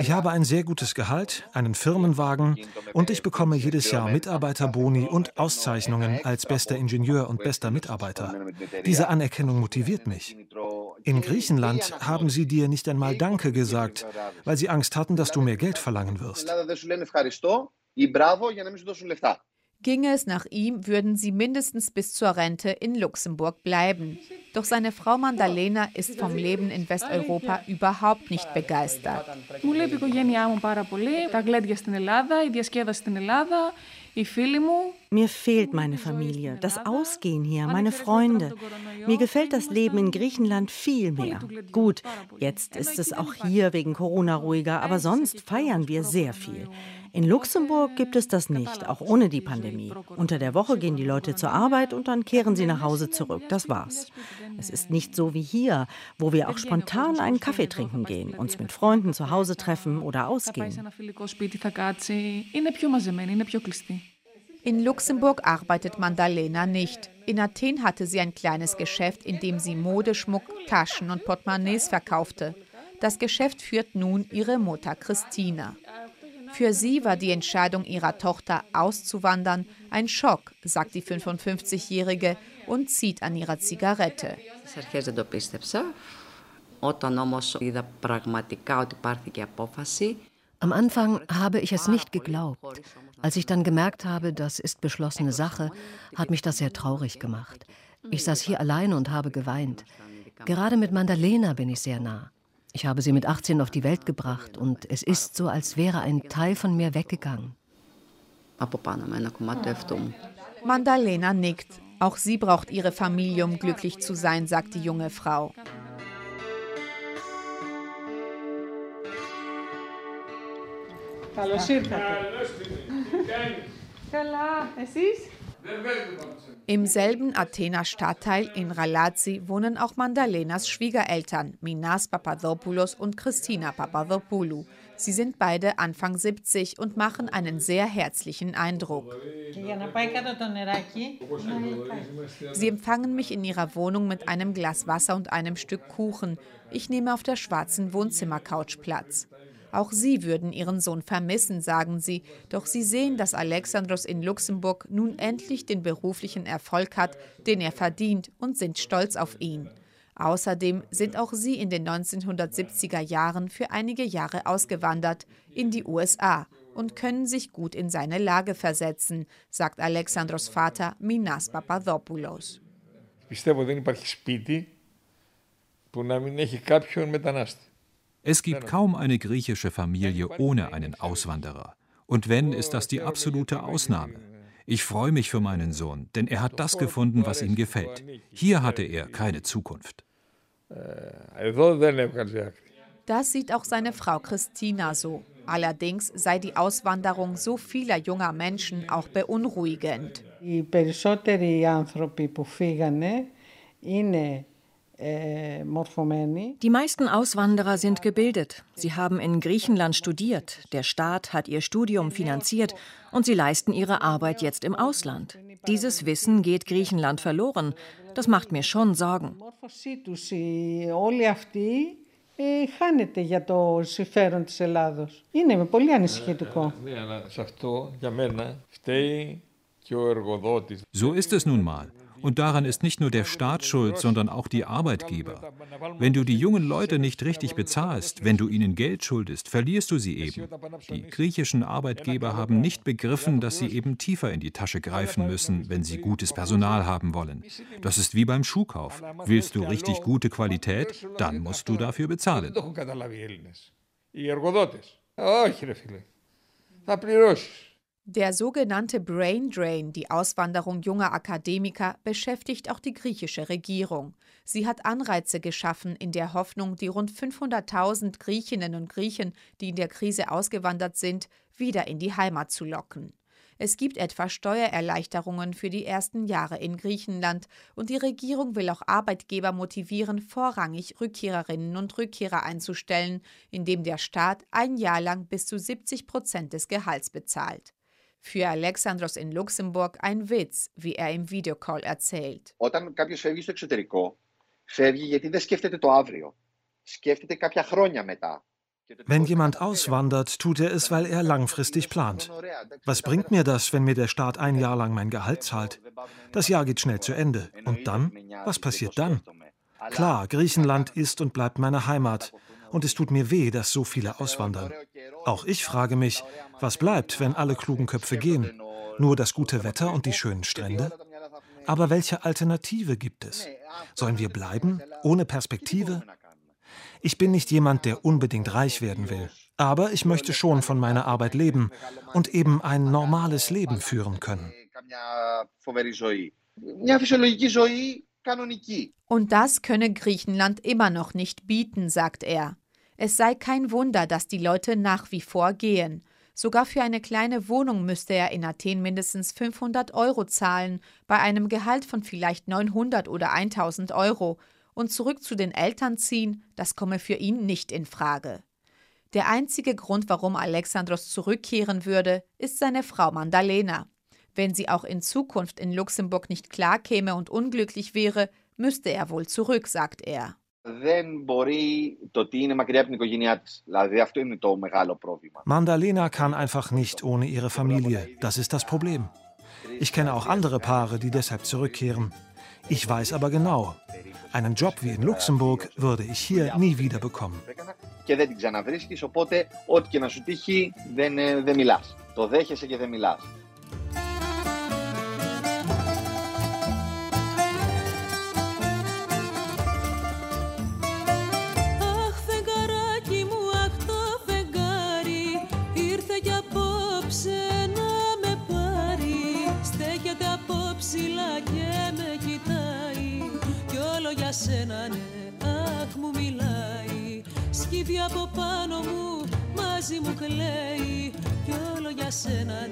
Ich habe ein sehr gutes Gehalt, einen Firmenwagen und ich bekomme jedes Jahr Mitarbeiterboni und Auszeichnungen als bester Ingenieur und bester Mitarbeiter. Diese Anerkennung motiviert mich. In Griechenland haben sie dir nicht einmal Danke gesagt, weil sie Angst hatten, dass du mehr Geld verlangen wirst. Ginge es nach ihm, würden sie mindestens bis zur Rente in Luxemburg bleiben. Doch seine Frau Mandalena ist vom Leben in Westeuropa überhaupt nicht begeistert. Mir fehlt meine Familie, das Ausgehen hier, meine Freunde. Mir gefällt das Leben in Griechenland viel mehr. Gut, jetzt ist es auch hier wegen Corona ruhiger, aber sonst feiern wir sehr viel. In Luxemburg gibt es das nicht, auch ohne die Pandemie. Unter der Woche gehen die Leute zur Arbeit und dann kehren sie nach Hause zurück. Das war's. Es ist nicht so wie hier, wo wir auch spontan einen Kaffee trinken gehen, uns mit Freunden zu Hause treffen oder ausgehen. In Luxemburg arbeitet Mandalena nicht. In Athen hatte sie ein kleines Geschäft, in dem sie Modeschmuck, Taschen und Portemonnaies verkaufte. Das Geschäft führt nun ihre Mutter Christina. Für sie war die Entscheidung ihrer Tochter auszuwandern ein Schock, sagt die 55-Jährige und zieht an ihrer Zigarette. Am Anfang habe ich es nicht geglaubt. Als ich dann gemerkt habe, das ist beschlossene Sache, hat mich das sehr traurig gemacht. Ich saß hier allein und habe geweint. Gerade mit Mandalena bin ich sehr nah. Ich habe sie mit 18 auf die Welt gebracht und es ist so, als wäre ein Teil von mir weggegangen. Mandalena nickt. Auch sie braucht ihre Familie, um glücklich zu sein, sagt die junge Frau. Hallo, Schirka. Hallo, es ist? Im selben Athener Stadtteil in Ralazi wohnen auch Mandalenas Schwiegereltern, Minas Papadopoulos und Christina Papadopoulou. Sie sind beide Anfang 70 und machen einen sehr herzlichen Eindruck. Sie empfangen mich in ihrer Wohnung mit einem Glas Wasser und einem Stück Kuchen. Ich nehme auf der schwarzen Wohnzimmercouch Platz. Auch sie würden ihren Sohn vermissen, sagen sie. Doch sie sehen, dass Alexandros in Luxemburg nun endlich den beruflichen Erfolg hat, den er verdient, und sind stolz auf ihn. Außerdem sind auch sie in den 1970er Jahren für einige Jahre ausgewandert in die USA und können sich gut in seine Lage versetzen, sagt Alexandros Vater Minas Papadopoulos. Es gibt kaum eine griechische Familie ohne einen Auswanderer. Und wenn, ist das die absolute Ausnahme. Ich freue mich für meinen Sohn, denn er hat das gefunden, was ihm gefällt. Hier hatte er keine Zukunft. Das sieht auch seine Frau Christina so. Allerdings sei die Auswanderung so vieler junger Menschen auch beunruhigend. Die περισσότεροι άνθρωποι που φύγανε είναι die meisten Auswanderer sind gebildet. Sie haben in Griechenland studiert. Der Staat hat ihr Studium finanziert und sie leisten ihre Arbeit jetzt im Ausland. Dieses Wissen geht Griechenland verloren. Das macht mir schon Sorgen. χάνεται για το συμφέρον της Ελλάδος. Είναι πολύ ανησυχητικό. Ναι, αλλά σε αυτό για μένα φταίει και ο εργοδότης. So ist es nun mal. Und daran ist nicht nur der Staat schuld, sondern auch die Arbeitgeber. Wenn du die jungen Leute nicht richtig bezahlst, wenn du ihnen Geld schuldest, verlierst du sie eben. Die griechischen Arbeitgeber haben nicht begriffen, dass sie eben tiefer in die Tasche greifen müssen, wenn sie gutes Personal haben wollen. Das ist wie beim Schuhkauf. Willst du richtig gute Qualität, dann musst du dafür bezahlen. Θα πληρώσεις. Der sogenannte Brain Drain, die Auswanderung junger Akademiker, beschäftigt auch die griechische Regierung. Sie hat Anreize geschaffen, in der Hoffnung, die rund 500.000 Griechinnen und Griechen, die in der Krise ausgewandert sind, wieder in die Heimat zu locken. Es gibt etwa Steuererleichterungen für die ersten Jahre in Griechenland und die Regierung will auch Arbeitgeber motivieren, vorrangig Rückkehrerinnen und Rückkehrer einzustellen, indem der Staat ein Jahr lang bis zu 70 Prozent des Gehalts bezahlt. Für Alexandros in Luxemburg ein Witz, wie er im Videocall erzählt. Όταν κάποιος φεύγει στο εξωτερικό, φεύγει γιατί δεν σκέφτεται το αύριο. Σκέφτεται κάποια χρόνια μετά. Wenn jemand auswandert, tut er es, weil er langfristig plant. Was bringt mir das, wenn mir der Staat ein Jahr lang mein Gehalt zahlt? Das Jahr geht schnell zu Ende. Und dann? Was passiert dann? Klar, Griechenland ist und bleibt meine Heimat. Und es tut mir weh, dass so viele auswandern. Auch ich frage mich, was bleibt, wenn alle klugen Köpfe gehen? Nur das gute Wetter und die schönen Strände? Aber welche Alternative gibt es? Sollen wir bleiben, ohne Perspektive? Ich bin nicht jemand, der unbedingt reich werden will. Aber ich möchte schon von meiner Arbeit leben und eben ein normales Leben führen können. Und das könne Griechenland immer noch nicht bieten, sagt er. Es sei kein Wunder, dass die Leute nach wie vor gehen. Sogar für eine kleine Wohnung müsste er in Athen mindestens 500 Euro zahlen, bei einem Gehalt von vielleicht 900 oder 1000 Euro. Und zurück zu den Eltern ziehen, das komme für ihn nicht in Frage. Der einzige Grund, warum Alexandros zurückkehren würde, ist seine Frau Mandalena. Wenn sie auch in Zukunft in Luxemburg nicht klarkäme und unglücklich wäre, müsste er wohl zurück, sagt er δεν μπορεί το ότι είναι μακριά από την οικογένειά της. Δηλαδή αυτό είναι το μεγάλο πρόβλημα. Mandalena kann einfach nicht ohne ihre Familie. Das ist das Problem. Ich kenne auch andere Paare, die deshalb zurückkehren. Ich weiß aber genau, einen Job wie in Luxemburg würde ich hier nie wieder bekommen. Και δεν την ξαναβρίσκεις, οπότε ό,τι και να σου τύχει δεν, δεν μιλάς. Το δέχεσαι και δεν μιλάς. Μαζί μου κλαίει Κι όλο για σένα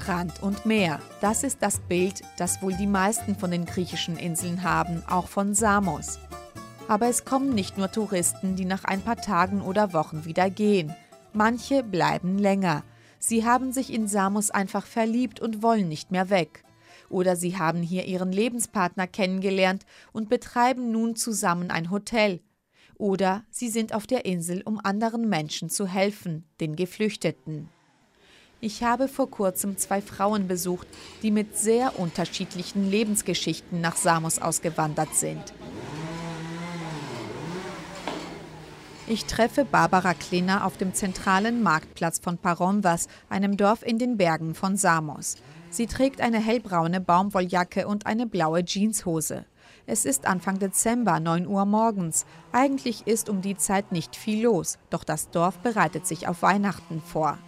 Strand und Meer. Das ist das Bild, das wohl die meisten von den griechischen Inseln haben, auch von Samos. Aber es kommen nicht nur Touristen, die nach ein paar Tagen oder Wochen wieder gehen. Manche bleiben länger. Sie haben sich in Samos einfach verliebt und wollen nicht mehr weg. Oder sie haben hier ihren Lebenspartner kennengelernt und betreiben nun zusammen ein Hotel. Oder sie sind auf der Insel, um anderen Menschen zu helfen, den Geflüchteten. Ich habe vor kurzem zwei Frauen besucht, die mit sehr unterschiedlichen Lebensgeschichten nach Samos ausgewandert sind. Ich treffe Barbara Kleiner auf dem zentralen Marktplatz von Paronvas, einem Dorf in den Bergen von Samos. Sie trägt eine hellbraune Baumwolljacke und eine blaue Jeanshose. Es ist Anfang Dezember, 9 Uhr morgens. Eigentlich ist um die Zeit nicht viel los, doch das Dorf bereitet sich auf Weihnachten vor.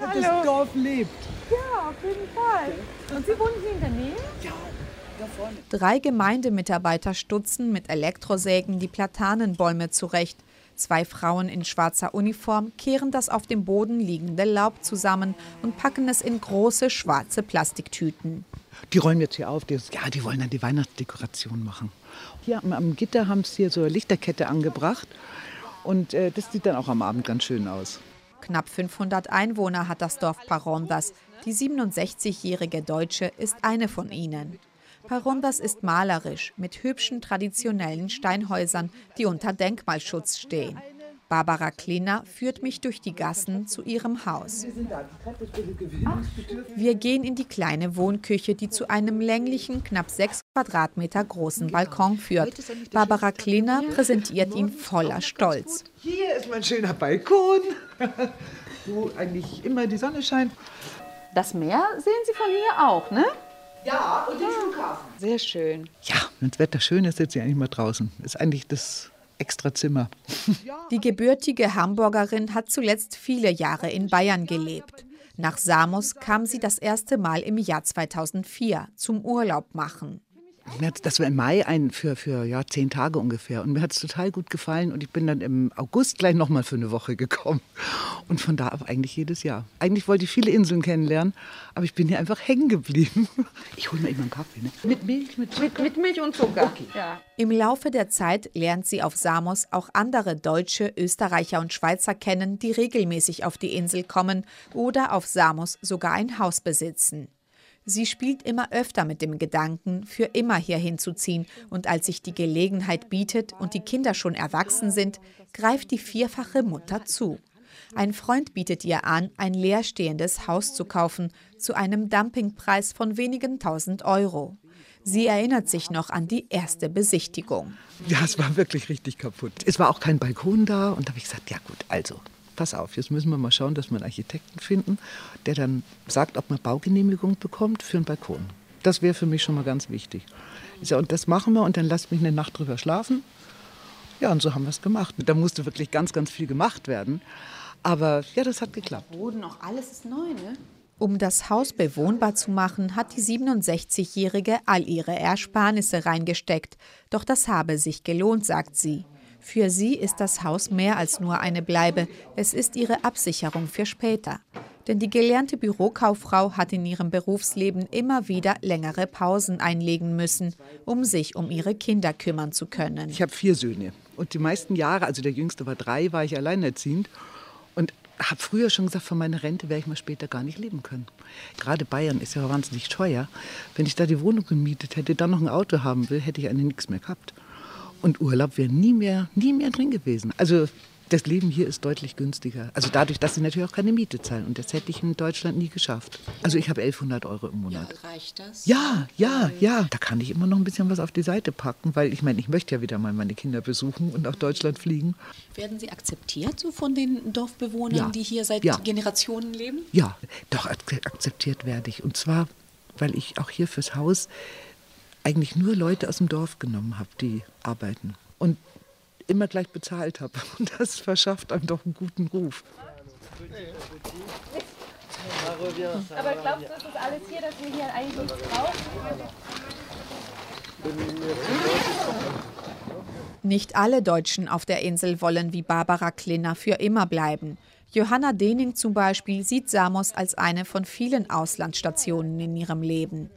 Hallo. Das Dorf lebt. Ja, auf jeden Fall. Und Sie wohnen hier in der Nähe? Ja. Drei Gemeindemitarbeiter stutzen mit Elektrosägen die Platanenbäume zurecht. Zwei Frauen in schwarzer Uniform kehren das auf dem Boden liegende Laub zusammen und packen es in große schwarze Plastiktüten. Die räumen jetzt hier auf. Die, ja, die wollen dann die Weihnachtsdekoration machen. Hier am, am Gitter haben sie hier so eine Lichterkette angebracht. Und äh, das sieht dann auch am Abend ganz schön aus. Knapp 500 Einwohner hat das Dorf Parondas. Die 67-jährige Deutsche ist eine von ihnen. Parondas ist malerisch mit hübschen traditionellen Steinhäusern, die unter Denkmalschutz stehen. Barbara Kleiner führt mich durch die Gassen zu ihrem Haus. Wir gehen in die kleine Wohnküche, die zu einem länglichen, knapp sechs Quadratmeter großen Balkon führt. Barbara Kleiner präsentiert ihn voller Stolz. Hier ist mein schöner Balkon, wo eigentlich immer die Sonne scheint. Das Meer sehen Sie von hier auch, ne? Ja, und den Flughafen. Sehr schön. Ja, wenn das Wetter schön ist, sitze ich eigentlich mal draußen. Ist eigentlich das extra Zimmer. Die gebürtige Hamburgerin hat zuletzt viele Jahre in Bayern gelebt. Nach Samos kam sie das erste Mal im Jahr 2004 zum Urlaub machen. Das war im Mai ein, für, für ja, zehn Tage ungefähr. Und mir hat es total gut gefallen. Und ich bin dann im August gleich nochmal für eine Woche gekommen. Und von da ab eigentlich jedes Jahr. Eigentlich wollte ich viele Inseln kennenlernen, aber ich bin hier einfach hängen geblieben. Ich hole mir immer einen Kaffee. Ne? Mit Milch, mit Zucker? Mit, mit Milch und Zucker. Okay. Ja. Im Laufe der Zeit lernt sie auf Samos auch andere Deutsche, Österreicher und Schweizer kennen, die regelmäßig auf die Insel kommen oder auf Samos sogar ein Haus besitzen. Sie spielt immer öfter mit dem Gedanken, für immer hier hinzuziehen, und als sich die Gelegenheit bietet und die Kinder schon erwachsen sind, greift die vierfache Mutter zu. Ein Freund bietet ihr an, ein leerstehendes Haus zu kaufen, zu einem Dumpingpreis von wenigen tausend Euro. Sie erinnert sich noch an die erste Besichtigung. Ja, es war wirklich richtig kaputt. Es war auch kein Balkon da und da habe ich gesagt, ja gut, also pass auf, jetzt müssen wir mal schauen, dass wir einen Architekten finden, der dann sagt, ob man Baugenehmigung bekommt für einen Balkon. Das wäre für mich schon mal ganz wichtig. Ich sage, und das machen wir und dann lasst mich eine Nacht drüber schlafen. Ja, und so haben wir es gemacht. Da musste wirklich ganz, ganz viel gemacht werden. Aber ja, das hat geklappt. Boden, auch alles ist neu, ne? Um das Haus bewohnbar zu machen, hat die 67-Jährige all ihre Ersparnisse reingesteckt. Doch das habe sich gelohnt, sagt sie. Für sie ist das Haus mehr als nur eine Bleibe, es ist ihre Absicherung für später. Denn die gelernte Bürokauffrau hat in ihrem Berufsleben immer wieder längere Pausen einlegen müssen, um sich um ihre Kinder kümmern zu können. Ich habe vier Söhne und die meisten Jahre, also der jüngste war drei, war ich alleinerziehend und habe früher schon gesagt, von meiner Rente werde ich mal später gar nicht leben können. Gerade Bayern ist ja wahnsinnig teuer. Wenn ich da die Wohnung gemietet hätte, dann noch ein Auto haben will, hätte ich eigentlich nichts mehr gehabt. Und Urlaub wäre nie mehr, nie mehr drin gewesen. Also das Leben hier ist deutlich günstiger. Also dadurch, dass sie natürlich auch keine Miete zahlen. Und das hätte ich in Deutschland nie geschafft. Also ich habe 1100 Euro im Monat. Ja, reicht das? Ja, ja, ja. Da kann ich immer noch ein bisschen was auf die Seite packen, weil ich meine, ich möchte ja wieder mal meine Kinder besuchen und nach Deutschland fliegen. Werden Sie akzeptiert so von den Dorfbewohnern, ja. die hier seit ja. Generationen leben? Ja, doch akzeptiert werde ich. Und zwar, weil ich auch hier fürs Haus eigentlich nur Leute aus dem Dorf genommen habe, die arbeiten. Und immer gleich bezahlt habe. Und das verschafft einem doch einen guten Ruf. Aber glaubst du, ist das alles hier, dass wir hier eigentlich nichts brauchen? Nicht alle Deutschen auf der Insel wollen wie Barbara Klinner für immer bleiben. Johanna Dening zum Beispiel sieht Samos als eine von vielen Auslandsstationen in ihrem Leben.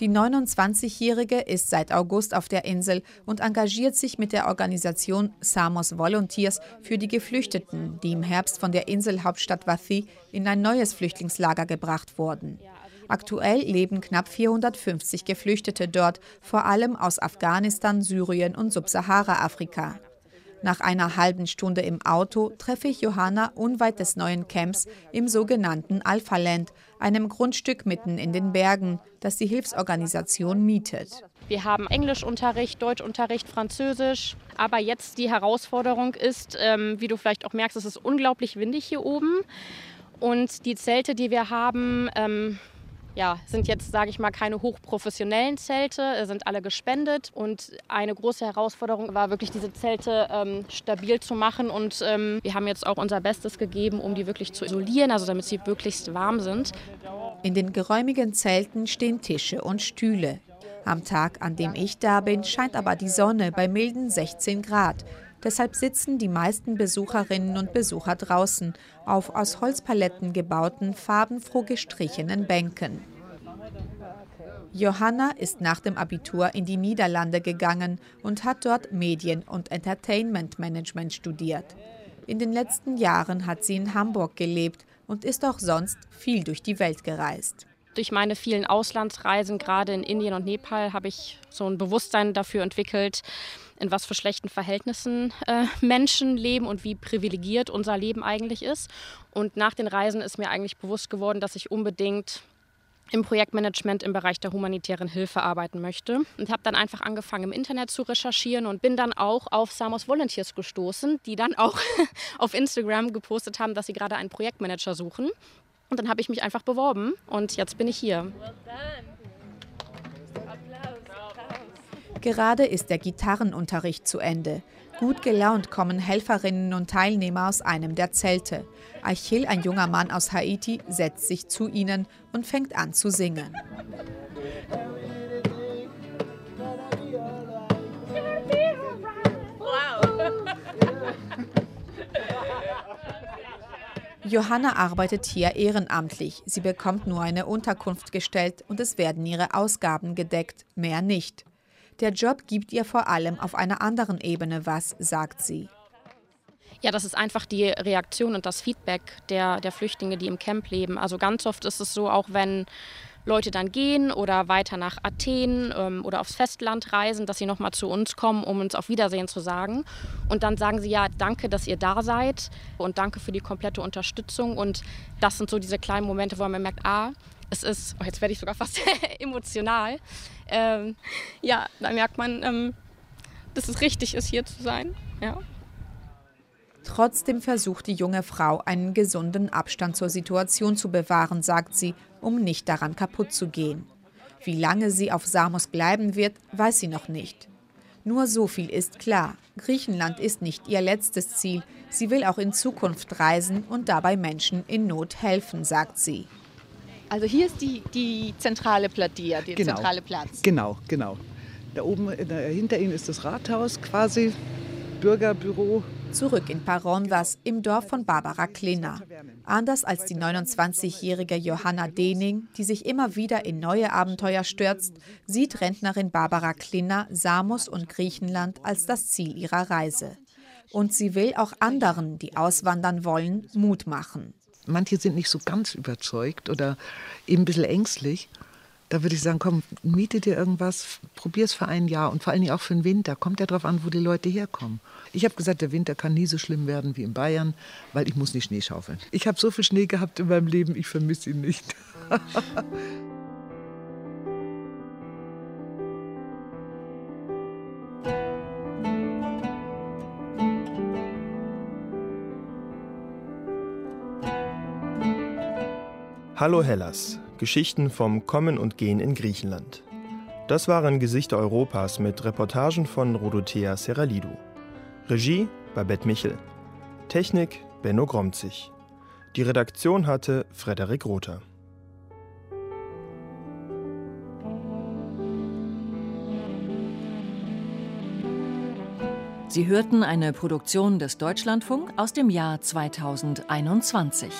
Die 29-Jährige ist seit August auf der Insel und engagiert sich mit der Organisation Samos Volunteers für die Geflüchteten, die im Herbst von der Inselhauptstadt Wathi in ein neues Flüchtlingslager gebracht wurden. Aktuell leben knapp 450 Geflüchtete dort, vor allem aus Afghanistan, Syrien und Subsahara-Afrika. Nach einer halben Stunde im Auto treffe ich Johanna unweit des neuen Camps im sogenannten Alpha-Land, einem Grundstück mitten in den Bergen, das die Hilfsorganisation mietet. Wir haben Englischunterricht, Deutschunterricht, Französisch. Aber jetzt die Herausforderung ist, ähm, wie du vielleicht auch merkst, es ist unglaublich windig hier oben. Und die Zelte, die wir haben, ähm, ja, sind jetzt, sage ich mal, keine hochprofessionellen Zelte, äh, sind alle gespendet. Und eine große Herausforderung war wirklich, diese Zelte ähm, stabil zu machen. Und ähm, wir haben jetzt auch unser Bestes gegeben, um die wirklich zu isolieren, also damit sie möglichst warm sind. In den geräumigen Zelten stehen Tische und Stühle. Am Tag, an dem ich da bin, scheint aber die Sonne bei milden 16 Grad. Deshalb sitzen die meisten Besucherinnen und Besucher draußen auf aus Holzpaletten gebauten, farbenfroh gestrichenen Bänken. Johanna ist nach dem Abitur in die Niederlande gegangen und hat dort Medien- und Entertainment Management studiert. In den letzten Jahren hat sie in Hamburg gelebt und ist auch sonst viel durch die Welt gereist. Durch meine vielen Auslandsreisen, gerade in Indien und Nepal, habe ich so ein Bewusstsein dafür entwickelt, in was für schlechten Verhältnissen äh, Menschen leben und wie privilegiert unser Leben eigentlich ist. Und nach den Reisen ist mir eigentlich bewusst geworden, dass ich unbedingt im Projektmanagement im Bereich der humanitären Hilfe arbeiten möchte. Und habe dann einfach angefangen, im Internet zu recherchieren und bin dann auch auf Samos Volunteers gestoßen, die dann auch auf Instagram gepostet haben, dass sie gerade einen Projektmanager suchen. Und dann habe ich mich einfach beworben und jetzt bin ich hier. Gerade ist der Gitarrenunterricht zu Ende. Gut gelaunt kommen Helferinnen und Teilnehmer aus einem der Zelte. Achille, ein junger Mann aus Haiti, setzt sich zu ihnen und fängt an zu singen. Johanna arbeitet hier ehrenamtlich. Sie bekommt nur eine Unterkunft gestellt und es werden ihre Ausgaben gedeckt, mehr nicht. Der Job gibt ihr vor allem auf einer anderen Ebene was, sagt sie. Ja, das ist einfach die Reaktion und das Feedback der, der Flüchtlinge, die im Camp leben. Also ganz oft ist es so, auch wenn Leute dann gehen oder weiter nach Athen ähm, oder aufs Festland reisen, dass sie nochmal zu uns kommen, um uns auf Wiedersehen zu sagen. Und dann sagen sie ja, danke, dass ihr da seid und danke für die komplette Unterstützung. Und das sind so diese kleinen Momente, wo man merkt, ah, es ist, oh, jetzt werde ich sogar fast emotional. Ähm, ja, da merkt man, ähm, dass es richtig ist, hier zu sein. Ja. Trotzdem versucht die junge Frau, einen gesunden Abstand zur Situation zu bewahren, sagt sie, um nicht daran kaputt zu gehen. Wie lange sie auf Samos bleiben wird, weiß sie noch nicht. Nur so viel ist klar. Griechenland ist nicht ihr letztes Ziel. Sie will auch in Zukunft reisen und dabei Menschen in Not helfen, sagt sie. Also hier ist die, die zentrale Platia, der genau. zentrale Platz. Genau, genau. Da oben äh, hinter Ihnen ist das Rathaus quasi, Bürgerbüro. Zurück in Paronvas im Dorf von Barbara Klina. Anders als die 29-jährige Johanna Dening, die sich immer wieder in neue Abenteuer stürzt, sieht Rentnerin Barbara Klina Samos und Griechenland als das Ziel ihrer Reise. Und sie will auch anderen, die auswandern wollen, Mut machen. Manche sind nicht so ganz überzeugt oder eben ein bisschen ängstlich. Da würde ich sagen, komm, miete dir irgendwas, probier es für ein Jahr und vor allen Dingen auch für den Winter. Kommt ja darauf an, wo die Leute herkommen. Ich habe gesagt, der Winter kann nie so schlimm werden wie in Bayern, weil ich muss nicht Schnee schaufeln. Ich habe so viel Schnee gehabt in meinem Leben, ich vermisse ihn nicht. Hallo Hellas, Geschichten vom Kommen und Gehen in Griechenland. Das waren Gesichter Europas mit Reportagen von Rodothea Seralidou. Regie Babette Michel. Technik Benno Gromzig. Die Redaktion hatte Frederik Rother. Sie hörten eine Produktion des Deutschlandfunk aus dem Jahr 2021.